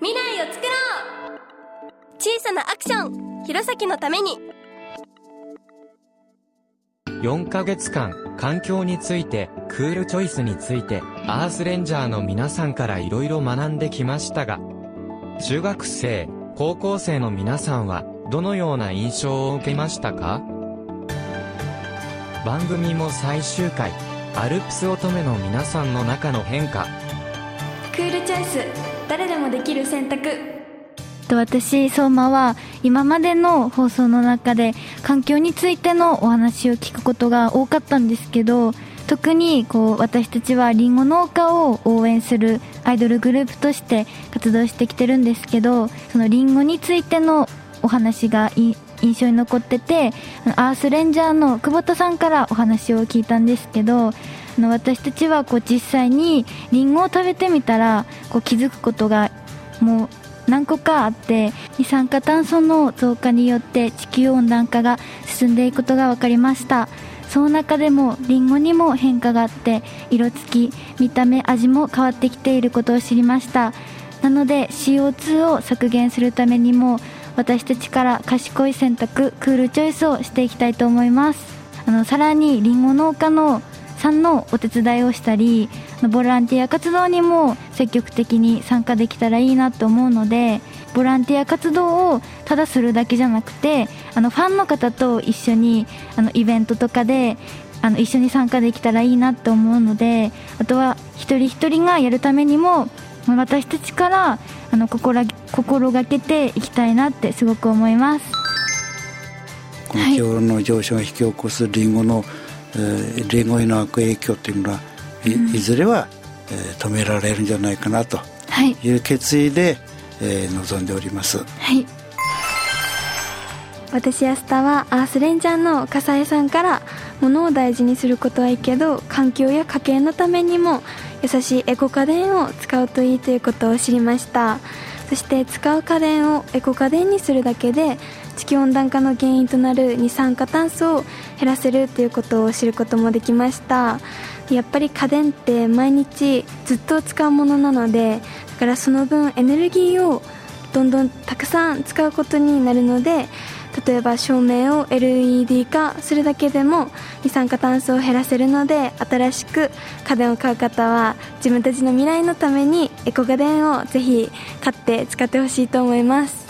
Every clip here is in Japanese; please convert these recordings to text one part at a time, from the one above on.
未来を作ろう。小さなアクション。弘前のために。4ヶ月間、環境について、クールチョイスについて、アースレンジャーの皆さんから色々学んできましたが、中学生、高校生の皆さんは、どのような印象を受けましたか？番組も最終回、アルプス乙女の皆さんの中の変化。クールチョイス誰でもできる選択。と私相馬は今までの放送の中で環境についてのお話を聞くことが多かったんですけど特にこう私たちはりんご農家を応援するアイドルグループとして活動してきてるんですけどそのりんごについてのお話が印象に残っててアースレンジャーの久保田さんからお話を聞いたんですけどの私たちはこう実際にりんごを食べてみたらこう気づくことがもう何個かあって二酸化炭素の増加によって地球温暖化が進んでいくことが分かりました。その中でもリンゴにも変化があって色付き見た目味も変わってきていることを知りました。なので CO2 を削減するためにも私たちから賢い選択クールチョイスをしていきたいと思います。あのさらにりんご農家のさんのお手伝いをしたりボランティア活動にも積極的に参加できたらいいなと思うのでボランティア活動をただするだけじゃなくてあのファンの方と一緒にあのイベントとかであの一緒に参加できたらいいなと思うのであとは一人一人がやるためにも私たちからあの心心がけていきたいなってすごく思います。この気温の上昇が引き起こすリンゴの、えー、リンゴへの悪影響というのはいうん、いずれは、えー、止められるんじゃないかなと。い。う決意で、はい、えー、臨んでおります。はい。私やスタはアースレンジャーの笠江さんから物を大事にすることはいいけど環境や家計のためにも優しいエコ家電を使うといいということを知りましたそして使う家電をエコ家電にするだけで地球温暖化の原因となる二酸化炭素を減らせるということを知ることもできました。やっぱり家電って毎日ずっと使うものなのでだからその分エネルギーをどんどんたくさん使うことになるので例えば照明を LED 化するだけでも二酸化炭素を減らせるので新しく家電を買う方は自分たちの未来のためにエコ家電をぜひ買って使ってほしいと思います。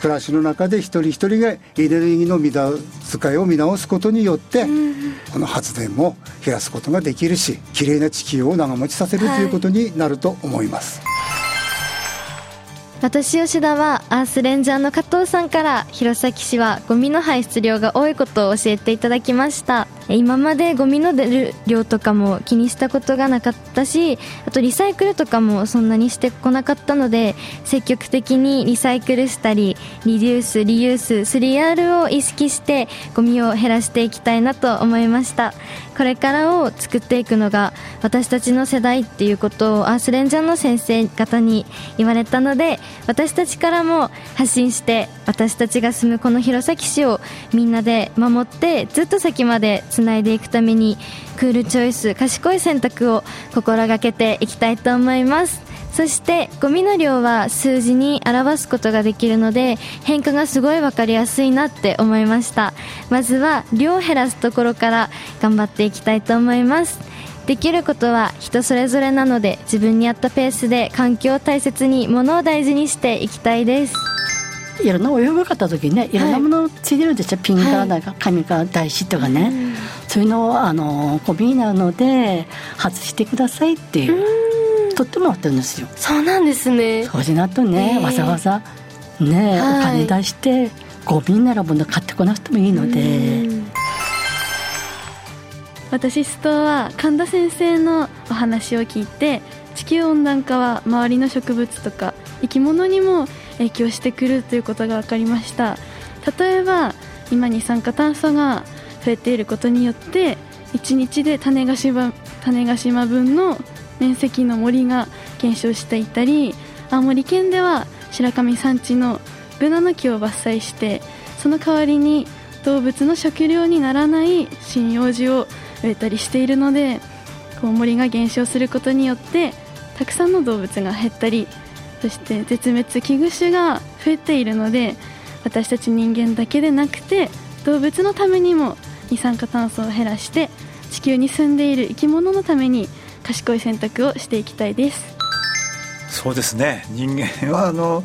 暮らしの中で一人一人がエネルギーの無駄遣いを見直すことによって、この発電も減らすことができるしきれいな地球を長持ちさせるということになると思います。はい私吉田はアースレンジャーの加藤さんから弘前市はゴミの排出量が多いことを教えていただきました今までゴミの出る量とかも気にしたことがなかったしあとリサイクルとかもそんなにしてこなかったので積極的にリサイクルしたりリデュースリユース 3R を意識してゴミを減らしていきたいなと思いました。これからを作っていくのが私たちの世代っていうことをアースレンジャーの先生方に言われたので私たちからも発信して私たちが住むこの弘前市をみんなで守ってずっと先までつないでいくためにクールチョイス賢い選択を心がけていきたいと思います。そしてゴミの量は数字に表すことができるので変化がすごい分かりやすいなって思いました。まずは量を減らすところから頑張っていきたいと思います。できることは人それぞれなので自分に合ったペースで環境を大切に物を大事にしていきたいです。いろんなお洋服買った時ねい。ろんなものついてるんですよ、はい、ピンかなんか紙か台紙とかね、はい、そういうのをあのゴミなので外してくださいっていう取ってもらってるんですよ。そうなんですね。そうしなとね、わざわざね、はい、お金出してゴミならもの買ってこなくてもいいので。私ストは神田先生のお話を聞いて地球温暖化は周りの植物とか生き物にも影響してくるということが分かりました。例えば今二酸化炭素が増えていることによって1日で種子島島分の面積の森が減少していたり青森県では白神山地のブナの木を伐採してその代わりに動物の食料にならない針葉樹を植えたりしているのでこう森が減少することによってたくさんの動物が減ったりそして絶滅危惧種が増えているので私たち人間だけでなくて動物のためにも二酸化炭素を減らして地球に住んでいる生き物のために賢い選択をしていきたいです。そうですね。人間はあの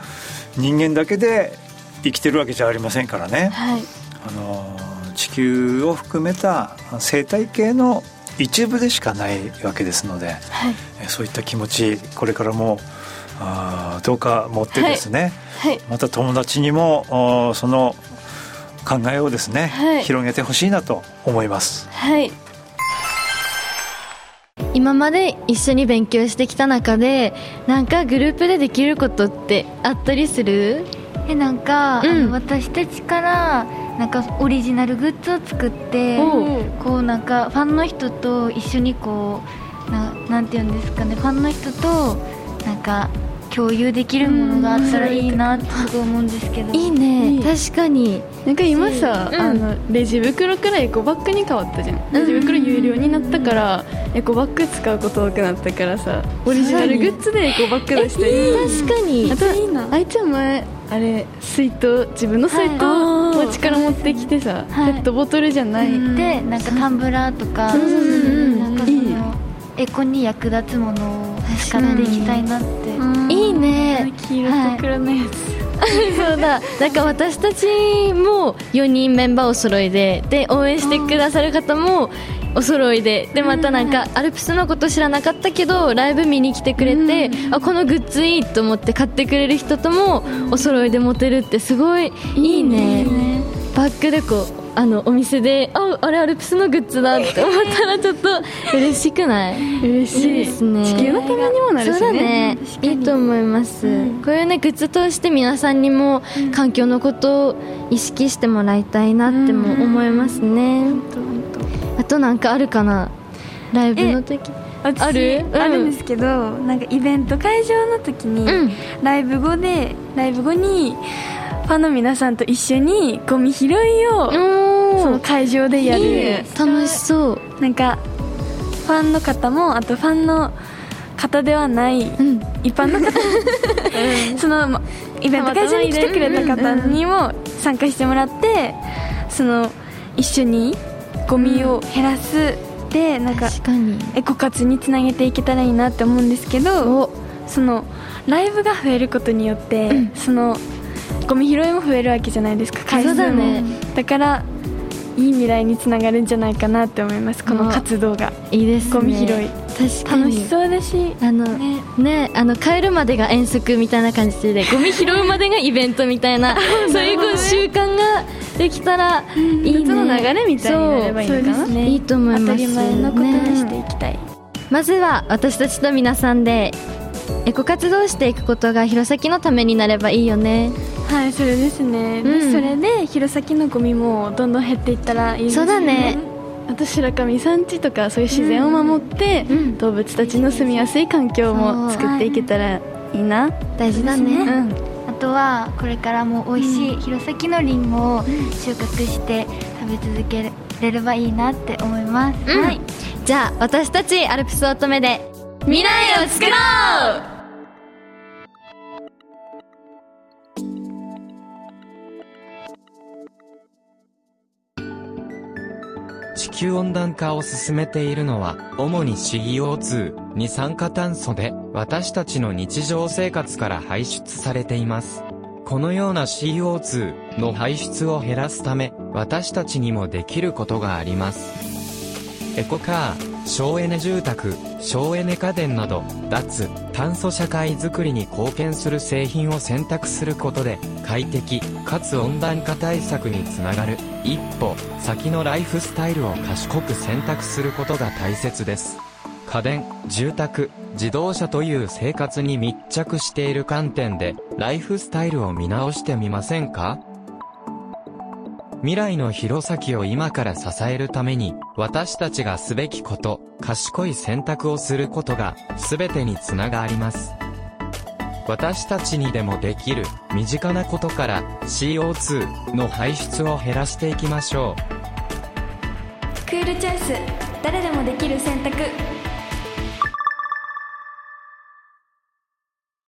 人間だけで生きてるわけじゃありませんからね、はい、あの地球を含めた生態系の一部でしかないわけですので、はい、そういった気持ちこれからもあどうか持ってですね、はい、また友達にもその考えをですね、はい、広げてほしいなと思います。はい。今まで一緒に勉強してきた中でなんかグループでできることってあったりする？えなんか、うん、あの私たちからなんかオリジナルグッズを作ってこうなんかファンの人と一緒にこうななんていうんですかねファンの人となんか共有できるものがあったらいいなと思うんですけど。いいね。確かに。なんか今さ、うん、あのレジ袋からエコバッグに変わったじゃん。レジ袋有料になったから、エコバッグ使うこと多くなったからさオリジナルグッズでエコバッグ出して確かに。あといいな。あいつは前あれ水筒自分の水筒お家から持ってきてさ、はい、ペットボトルじゃない、でなんかタンブラーとか、エコに役立つものを使っていきたいなって、いいね。黄色と黒のやつ、そうだ。なんか私たちも4人メンバーお揃いで。で応援してくださる方もお揃いで。でまたなんかアルプスのこと知らなかったけどライブ見に来てくれて、あこのグッズいいと思って買ってくれる人ともお揃いで持てるってすごいいいね。バッグでこうあのお店でああれアルプスのグッズだって思ったらちょっと嬉しくない？嬉しい。ですね。地球のためにもなるしね。そうだね。いいと思います、うん、こういうねグッズ通して皆さんにも環境のことを意識してもらいたいなっても思いますね、うん、あとなんかあるかな？ライブの時？ある、うん、あるんですけどなんかイベント会場の時に、ライブ後でライブ後にファンの皆さんと一緒にゴミ拾いをその会場でやる。楽しそう。なんかファンの方もあとファンの方ではない、うん、一般の方 そのイベント会場に来てくれた方にも参加してもらってその一緒にゴミを減らす。でなんかエコ活につなげていけたらいいなって思うんですけどそのライブが増えることによって、うん、そのゴミ拾いも増えるわけじゃないですか。回数もだ,、ね、だからいい未来につながるんじゃないかなって思います。この活動が。いいです、ね、ゴミ拾い。確かに。楽しそうだし。あのね。ねあの帰るまでが遠足みたいな感じでゴミ拾うまでがイベントみたいな そういうこう習慣ができたらいいね。の流れみたいになればいいのかな、ね、いいと思います。当たり前のことにしていきたい、ね、まずは私たちと皆さんでエコ活動していくことが弘前のためになればいいよねはいそれですね、うん、それで弘前のゴミもどんどん減っていったらいいですね。そうだね。あと白神山地とかそういう自然を守って、うん、動物たちの住みやすい環境も作っていけたらいいな、大事だね、うん、あとはこれからも美味しい弘前のりんごを収穫して食べ続けれればいいなって思います、はい、じゃあ私たちアルプス乙女で未来を作ろう地球温暖化を進めているのは、主に CO2、二酸化炭素で、私たちの日常生活から排出されています。このような CO2 の排出を減らすため、私たちにもできることがあります。エコカー、省エネ住宅、省エネ家電など、脱、炭素社会づくりに貢献する製品を選択することで、快適、かつ温暖化対策につながる、一歩、先のライフスタイルを賢く選択することが大切です。家電、住宅、自動車という生活に密着している観点で、ライフスタイルを見直してみませんか？未来の弘前を今から支えるために、私たちがすべきこと、賢い選択をすることが、全てにつながります。私たちにでもできる、身近なことから CO2 の排出を減らしていきましょう。クールチョイス、誰でもできる選択。